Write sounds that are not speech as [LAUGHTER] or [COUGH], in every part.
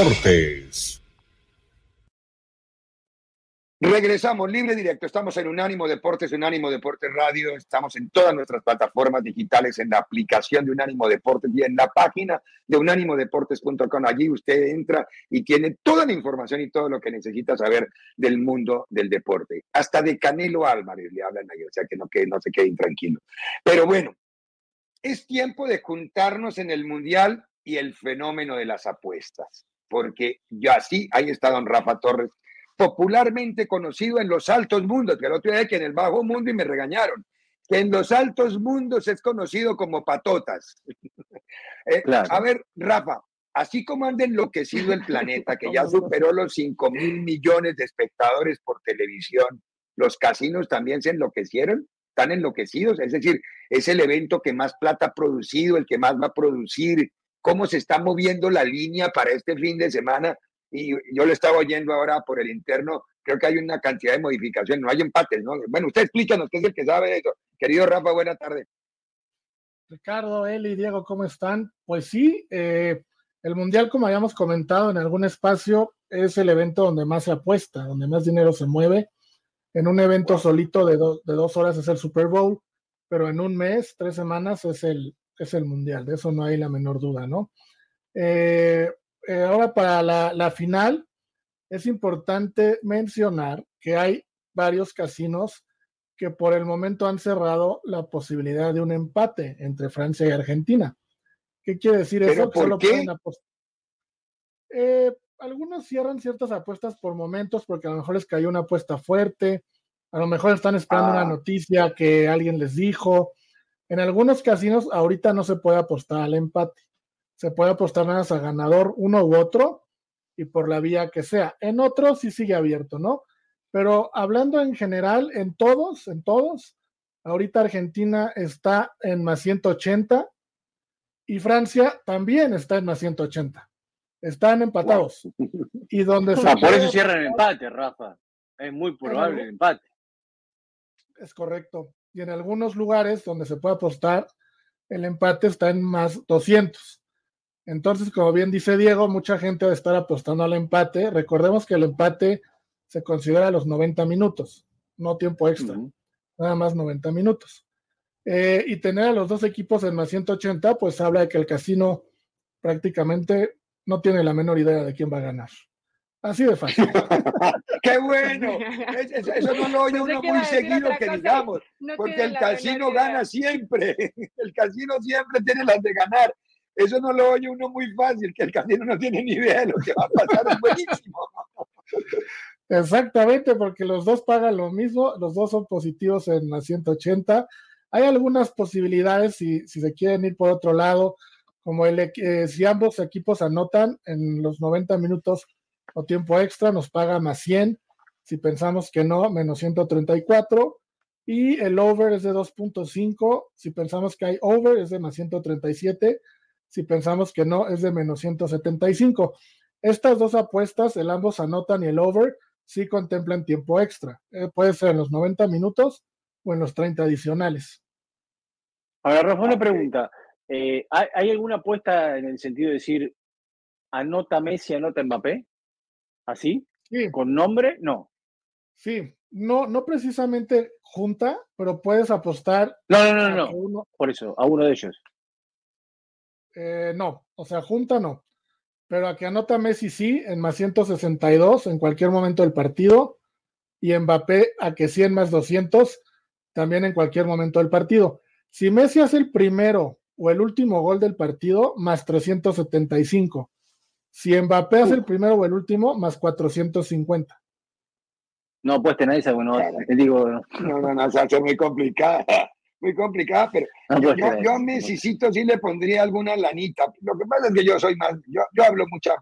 Deportes. Regresamos libre directo. Estamos en Unánimo Deportes, Unánimo Deportes Radio. Estamos en todas nuestras plataformas digitales, en la aplicación de Unánimo Deportes y en la página de unánimodeportes.com. Allí usted entra y tiene toda la información y todo lo que necesita saber del mundo del deporte. Hasta de Canelo Álvarez le hablan ahí, o sea que no, que no se quede intranquilo. Pero bueno, es tiempo de juntarnos en el Mundial y el fenómeno de las apuestas, porque ya así, ahí está don Rafa Torres popularmente conocido en los altos mundos, que el otro día que en el bajo mundo y me regañaron, que en los altos mundos es conocido como patotas. [LAUGHS] Eh, a ver, Rafa, así como anda enloquecido el planeta, que ya [LAUGHS] superó los 5 mil millones de espectadores por televisión, los casinos también se enloquecieron, están enloquecidos, es decir, es el evento que más plata ha producido, el que más va a producir, cómo se está moviendo la línea para este fin de semana y yo le estaba oyendo ahora por el interno, creo que hay una cantidad de modificaciones, no hay empates, ¿no? Bueno, usted explícanos qué es el que sabe eso. Querido Rafa, buena tarde. Ricardo, Eli, Diego, ¿cómo están? Pues sí, eh, el Mundial, como habíamos comentado en algún espacio, es el evento donde más se apuesta, donde más dinero se mueve. En un evento solito de, de dos horas es el Super Bowl, pero en un mes, tres semanas es el, es el Mundial, de eso no hay la menor duda, ¿no? Eh, eh, ahora para la, final, es importante mencionar que hay varios casinos que por el momento han cerrado la posibilidad de un empate entre Francia y Argentina. ¿Qué quiere decir eso? ¿Por qué? Eh, algunos cierran ciertas apuestas por momentos porque a lo mejor les cayó una apuesta fuerte, a lo mejor están esperando una ah. noticia que alguien les dijo. En algunos casinos ahorita no se puede apostar al empate se puede apostar nada más a ganador uno u otro y por la vía que sea. En otros sí sigue abierto, ¿no? Pero hablando en general, en todos, en todos, ahorita Argentina está en más 180 y Francia también está en más 180. Están empatados. Y donde se por eso cierran el empate, Rafa. Es muy probable el empate. Es correcto. Y en algunos lugares donde se puede apostar, el empate está en más 200. Entonces, como bien dice Diego, mucha gente va a estar apostando al empate. Recordemos que el empate se considera los 90 minutos, no tiempo extra, nada más 90 minutos. Eh, y tener a los dos equipos en más 180, pues habla de que el casino prácticamente no tiene la menor idea de quién va a ganar. Así de fácil. [LAUGHS] ¡Qué bueno! Eso, no lo oye uno muy seguido que digamos, porque el casino gana siempre. [LAUGHS] El casino siempre tiene las de ganar. Eso no lo oye uno muy fácil, que el casino no tiene ni idea de lo que va a pasar, es buenísimo. [LAUGHS] Exactamente, porque los dos pagan lo mismo, los dos son positivos en la 180. Hay algunas posibilidades si, si se quieren ir por otro lado, como el, eh, si ambos equipos anotan en los 90 minutos o tiempo extra, nos paga más 100. Si pensamos que no, menos 134. Y el over es de 2.5. Si pensamos que hay over, es de más 137 si pensamos que no, es de menos 175. Estas dos apuestas, el ambos anotan y el over, sí contemplan tiempo extra. Eh, puede ser en los 90 minutos o en los 30 adicionales. Ahora, Rafa, una pregunta. Eh, ¿hay, alguna apuesta en el sentido de decir anota Messi, anota Mbappé? ¿Así? Sí. ¿Con nombre? No. Sí, no, no precisamente junta, pero puedes apostar. No, no, no, no. Por eso, a uno de ellos. Eh, no, o sea, junta no. Pero a que anota Messi sí, en más 162 en cualquier momento del partido. Y Mbappé a que 100 más 200 también en cualquier momento del partido. Si Messi hace el primero o el último gol del partido, más 375. Si Mbappé hace el primero o el último, más 450. No puedes tener esa, bueno, te digo. No, no, no, se hace muy complicada [LAUGHS] muy complicada, pero yo, a Messi sí le pondría alguna lanita. Lo que pasa es que yo soy más, yo, yo hablo mucha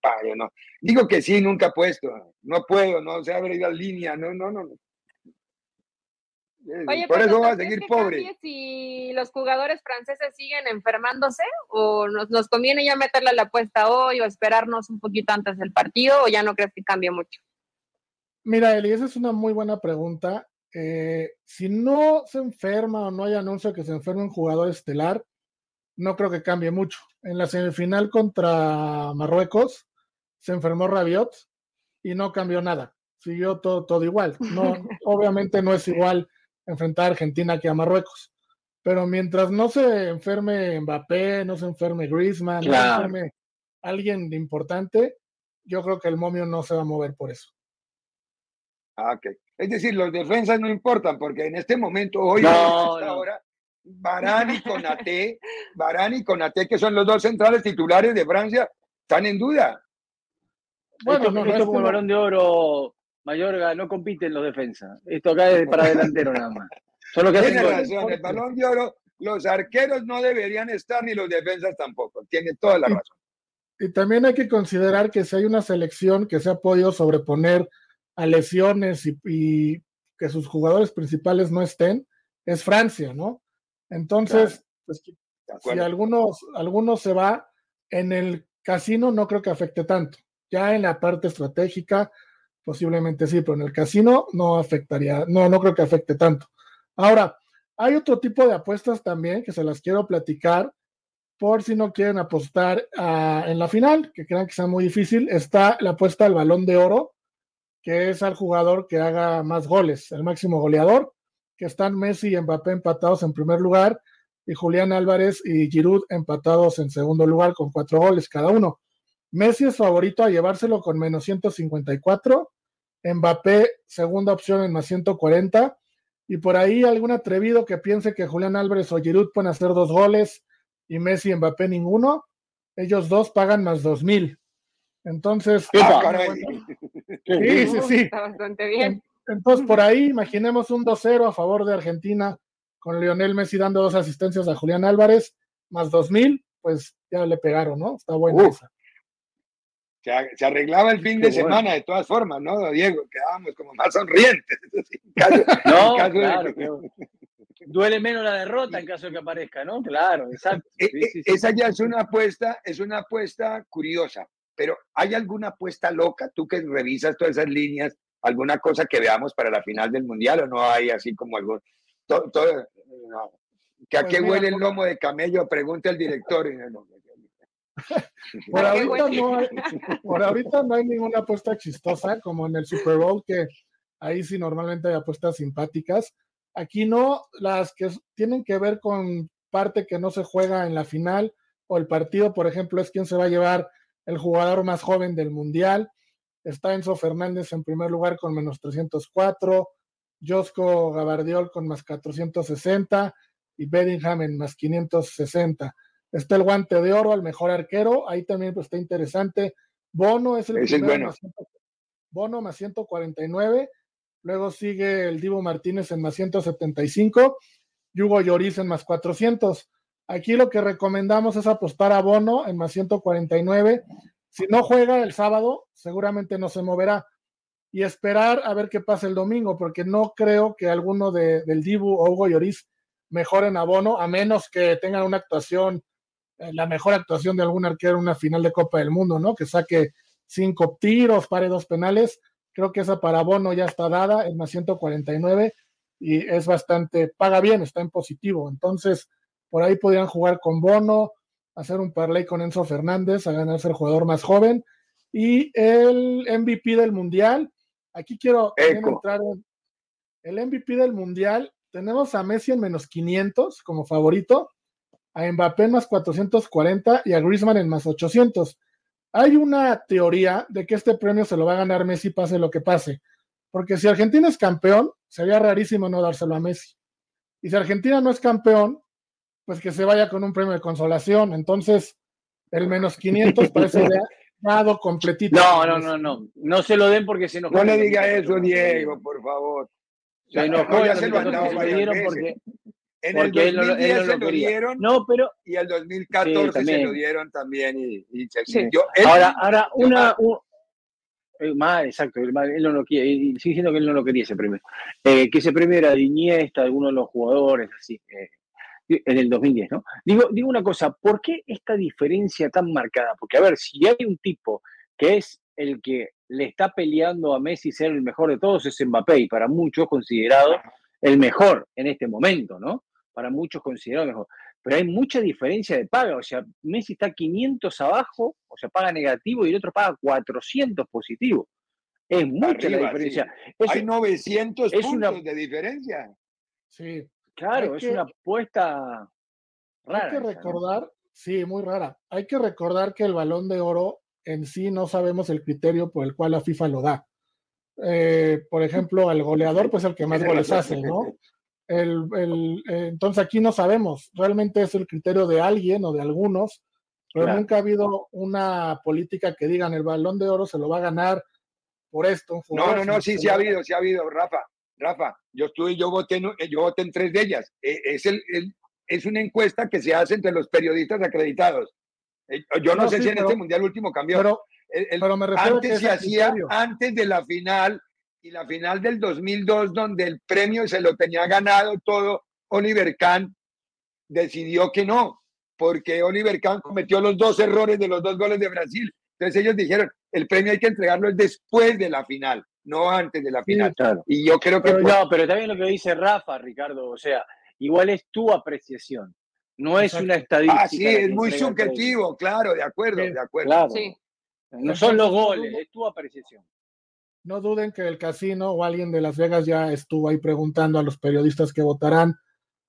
payo, ¿no? Digo que sí, nunca he puesto, no puedo, no se abre la línea, no, no, no. Oye, Por eso va a seguir pobre. Si los jugadores franceses siguen enfermándose, o nos, nos conviene ya meterle la apuesta hoy, o esperarnos un poquito antes del partido, o ya no crees que cambie mucho. Mira, Eli, esa es una muy buena pregunta. Eh, si no se enferma o no hay anuncio que se enferme un jugador estelar, no creo que cambie mucho. En la semifinal contra Marruecos, se enfermó Rabiot y no cambió nada. Siguió todo, todo igual. No, [LAUGHS] obviamente no es igual enfrentar a Argentina que a Marruecos. Pero mientras no se enferme Mbappé, no se enferme Griezmann, no se enferme alguien importante, yo creo que el momio no se va a mover por eso. Ah, ok. Es decir, los defensas no importan, porque en este momento, hoy, no, ahora, Barán y Conate, Barán y Conate, que son los dos centrales titulares de Francia, están en duda. Bueno, no, esto como el balón de oro, Mayorga, no compiten los defensas. Esto acá es para delantero nada más. Solo que Tiene razón, el balón de oro, los arqueros no deberían estar ni los defensas tampoco. Tiene toda la razón. Y también hay que considerar que si hay una selección que se ha podido sobreponer a lesiones y, que sus jugadores principales no estén, es Francia, ¿no? Entonces, pues, si algunos, algunos se va, en el casino no creo que afecte tanto. Ya en la parte estratégica, posiblemente sí, pero en el casino no afectaría, no, no creo que afecte tanto. Ahora, hay otro tipo de apuestas también que se las quiero platicar por si no quieren apostar ah, en la final, que crean que sea muy difícil. Está la apuesta al balón de oro, que es al jugador que haga más goles, el máximo goleador, que están Messi y Mbappé empatados en primer lugar y Julián Álvarez y Giroud empatados en segundo lugar con cuatro goles cada uno. Messi es favorito a llevárselo con menos 154, Mbappé segunda opción en más 140 y por ahí algún atrevido que piense que Julián Álvarez o Giroud pueden hacer dos goles y Messi y Mbappé ninguno, ellos dos pagan más dos mil. Entonces, Sí, sí, sí. Está bastante bien. Entonces, por ahí, imaginemos un 2-0 a favor de Argentina, con Lionel Messi dando dos asistencias a Julián Álvarez, más 2000, pues ya le pegaron, ¿no? Está buena esa. Se, arreglaba el fin de semana de todas formas, ¿no, Diego? Quedábamos como más sonrientes. [LAUGHS] no, claro, [LAUGHS] duele menos la derrota en caso de que aparezca, ¿no? Claro, exacto. E, e, esa ya es una apuesta, es una apuesta curiosa, pero ¿hay alguna apuesta loca? Tú que revisas todas esas líneas, alguna cosa que veamos para la final del mundial o no hay así como algo. Todo, Que a pues qué huele el lomo de camello, pregunta el director. [LAUGHS] [LAUGHS] por, ahorita no hay, [LAUGHS] por ahorita no hay ninguna apuesta chistosa como en el Super Bowl, que ahí sí normalmente hay apuestas simpáticas. Aquí no, las que tienen que ver con parte que no se juega en la final o el partido, por ejemplo, es quién se va a llevar el jugador más joven del Mundial. Está Enzo Fernández en primer lugar con menos 304, Josco Gabardiol con más 460 y Bedingham en más 560. Está el guante de oro al mejor arquero, ahí también pues, está interesante. Bono es el primero, más Bono más 149. Luego sigue el Divo Martínez en más 175 y Hugo Lloris en más 400. Aquí lo que recomendamos es apostar a Bono en más 149. Si no juega el sábado, seguramente no se moverá. Y esperar a ver qué pasa el domingo, porque no creo que alguno del Dibu o Hugo Lloris mejoren a Bono, a menos que tengan una actuación, la mejor actuación de algún arquero en una final de Copa del Mundo, ¿no? Que saque cinco tiros, pare dos penales. Creo que esa para Bono ya está dada en más 149 y es bastante, paga bien, está en positivo. Entonces, por ahí podrían jugar con Bono, hacer un parlay con Enzo Fernández, a ganarse el jugador más joven. Y el MVP del Mundial, aquí quiero entrar en el MVP del Mundial. Tenemos a Messi en menos 500 como favorito, a Mbappé en más 440 y a Griezmann en más 800. Hay una teoría de que este premio se lo va a ganar Messi pase lo que pase, porque si Argentina es campeón, sería rarísimo no dárselo a Messi. Y si Argentina no es campeón, pues que se vaya con un premio de consolación. Entonces, el menos 500 parece dado completito. No, no, no, no. No se lo den porque se nos. No le diga eso, Diego, por favor. Se enojó, ya se lo han dado porque. En el 2010 se lo dieron no, pero, y el 2014 se lo dieron también y, y se ahora, ahora una, más, exacto, él, no lo quiere, sigue diciendo que él no lo quería ese premio. Eh, que ese premio era de Iniesta, alguno de los jugadores, así. Eh, en el 2010, ¿no? Digo, digo una cosa, ¿por qué esta diferencia tan marcada? Porque, a ver, si hay un tipo que es el que le está peleando a Messi ser el mejor de todos, es Mbappé, y para muchos considerado el mejor en este momento, ¿no? Para muchos considerado mejor. pero hay mucha diferencia de paga. O sea, Messi está 500 abajo, o sea, paga negativo y el otro paga 400 positivo. Es mucha la diferencia. hay 900 puntos de diferencia. Sí. Claro, es una apuesta rara. Hay que recordar, sí, muy rara. Hay que recordar que el balón de oro en sí no sabemos el criterio por el cual la FIFA lo da. Eh, por ejemplo, al goleador, pues el que más [LAUGHS] goles hace, ¿no? El, el, eh, entonces aquí no sabemos, realmente es el criterio de alguien o de algunos, pero nunca ha habido una política que digan el balón de oro se lo va a ganar por esto. no, no, no, sí, sí ha habido, sí ha habido, Rafa, Rafa, yo estuve, yo voté, yo voté en tres de ellas. E, es, el, es una encuesta que se hace entre los periodistas acreditados. Eh, yo no, sé si en este mundial último cambió. Pero, pero me refiero antes se hacía antes de la final y la final del 2002 donde el premio se lo tenía ganado todo Oliver Kahn decidió que no porque Oliver Kahn cometió los dos errores de los dos goles de Brasil entonces ellos dijeron el premio hay que entregarlo después de la final no antes de la final y yo creo que no pero también lo que dice Rafa Ricardo o sea igual es tu apreciación no es una estadística. Ah, sí, es muy subjetivo, claro, de acuerdo, de acuerdo. Claro. Sí. No son los goles, es tu apreciación. No duden que el casino o alguien de Las Vegas ya estuvo ahí preguntando a los periodistas que votarán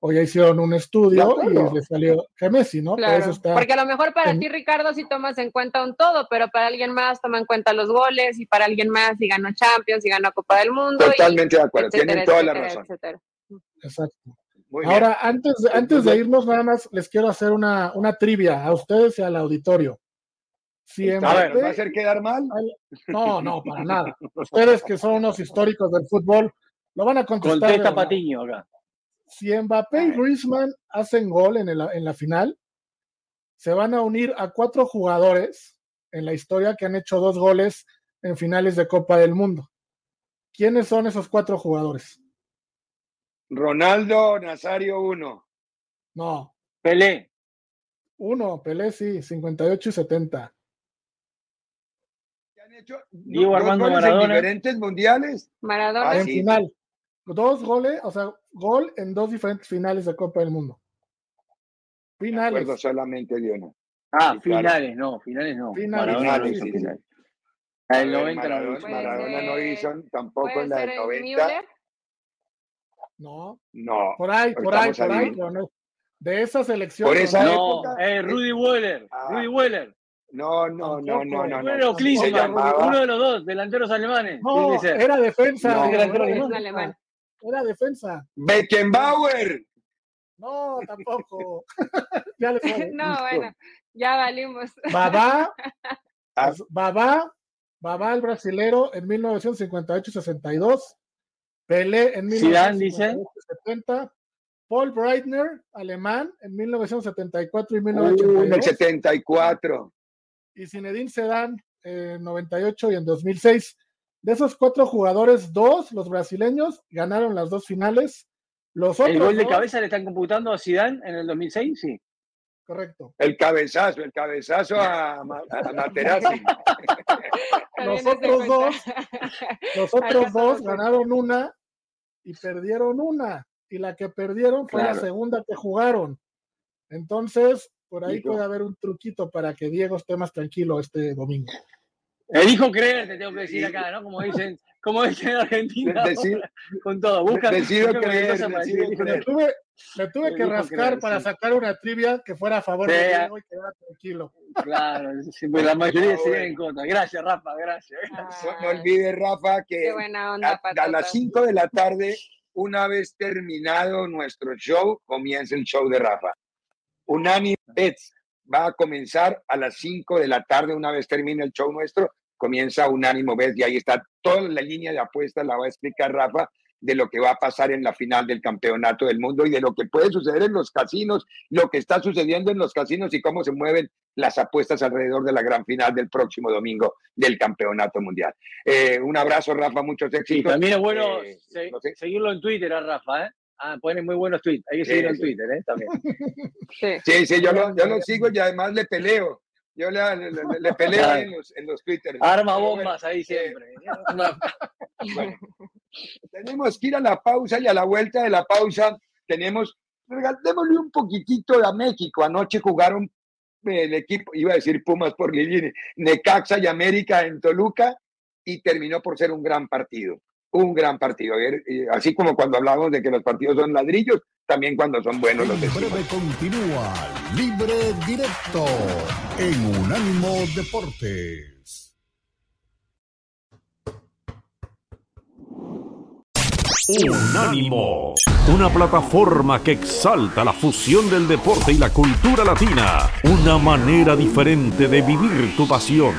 o ya hicieron un estudio y les salió que Messi, ¿no? Claro, porque a lo mejor para ti, Ricardo, sí tomas en cuenta un todo, pero para alguien más toma en cuenta los goles y para alguien más si ganó Champions, y ganó Copa del Mundo. Totalmente de acuerdo, tienen toda la razón. Exacto. Ahora, antes, antes de irnos, nada más les quiero hacer una, una trivia a ustedes y al auditorio. Si a ver, ¿va a hacer quedar mal? [LAUGHS] No, no, para nada. [LAUGHS] Ustedes que son unos históricos del fútbol, lo van a contestar. Contesta Patiño acá. Si Mbappé y Griezmann hacen gol en, en la final, se van a unir a cuatro jugadores en la historia que han hecho dos goles en finales de Copa del Mundo. ¿Quiénes son esos cuatro jugadores? Ronaldo Nazario, uno. No. Pelé. Uno, Pelé sí, 58 y 70. ¿Qué han hecho? Diego Armando Maradona. En diferentes mundiales. Maradona. en final. Dos goles, o sea, gol en dos diferentes finales de Copa del Mundo. Finales. De solamente de uno. Ah, finales, no, finales no. Finales. Maradona no hizo finales. El 90 Maradona, Maradona no hizo tampoco en la del 90. No. No. Por ahí, por ahí, por ahí. De esa selección. Por esa no, eh, Rudy Weller. Ah. Rudy Weller. No, no, no, no, no. Bueno, uno de los dos, delanteros alemanes. No, era defensa. era, alemán. Era defensa. Beckenbauer. No, tampoco. [LAUGHS] ya [LAUGHS] no, bueno, ya valimos. Babá, [LAUGHS] ah. Babá, Babá el brasilero en 1958-62 Pelé en 1970. Paul Breitner, alemán, en 1974 y 1982. en el 74. Y Zinedine Zidane en 98 y en 2006. De esos cuatro jugadores, dos, los brasileños, ganaron las dos finales. Los otros ¿El gol de cabeza le están computando a Zidane en el 2006? Sí. Correcto. El cabezazo, el cabezazo a, a [LAUGHS] Materazzi. [LAUGHS] los otros dos, los [LAUGHS] otros dos ganaron una y perdieron una. Y la que perdieron fue la segunda que jugaron. Entonces, por ahí puede haber un truquito para que Diego esté más tranquilo este domingo. Elijo creer, te tengo que decir acá, ¿no? Como dicen, como dicen en Argentina. con todo, busca. Decido creer, Me tuve, me tuve que rascar para sacar una trivia que fuera a favor de Diego y quedar tranquilo. Claro, pues la mayoría ah, serían en contra. Gracias, Rafa, gracias. no olvides, Rafa, que a, las 5 de la tarde, una vez terminado nuestro show, comienza el show de Rafa. Unánime Bets va a comenzar a las 5 de la tarde, una vez termine el show nuestro, comienza Unánimo Bets y ahí está toda la línea de apuestas, la va a explicar Rafa de lo que va a pasar en la final del campeonato del mundo y de lo que puede suceder en los casinos, lo que está sucediendo en los casinos y cómo se mueven las apuestas alrededor de la gran final del próximo domingo del campeonato mundial. Eh, un abrazo, Rafa, muchos éxitos. también es bueno eh, seguirlo en Twitter a Rafa, ¿eh? Ah, pone muy buenos tweets. Hay que seguirlo en Twitter, ¿eh? También. [LAUGHS] Sí, sí, yo lo, yo lo sigo y además le peleo. Yo le, le, peleo en los, en los Twitter. Arma bombas ahí siempre. [LAUGHS] tenemos que ir a la pausa y a la vuelta de la pausa tenemos démosle un poquitito a México. Anoche jugaron el equipo, iba a decir Pumas por Lili, Necaxa y América en Toluca y terminó por ser un gran partido. Un gran partido. Así como cuando hablamos de que los partidos son ladrillos, también cuando son buenos los de continúa libre directo en Unánimo Deportes. Unánimo, una plataforma que exalta la fusión del deporte y la cultura latina, una manera diferente de vivir tu pasión.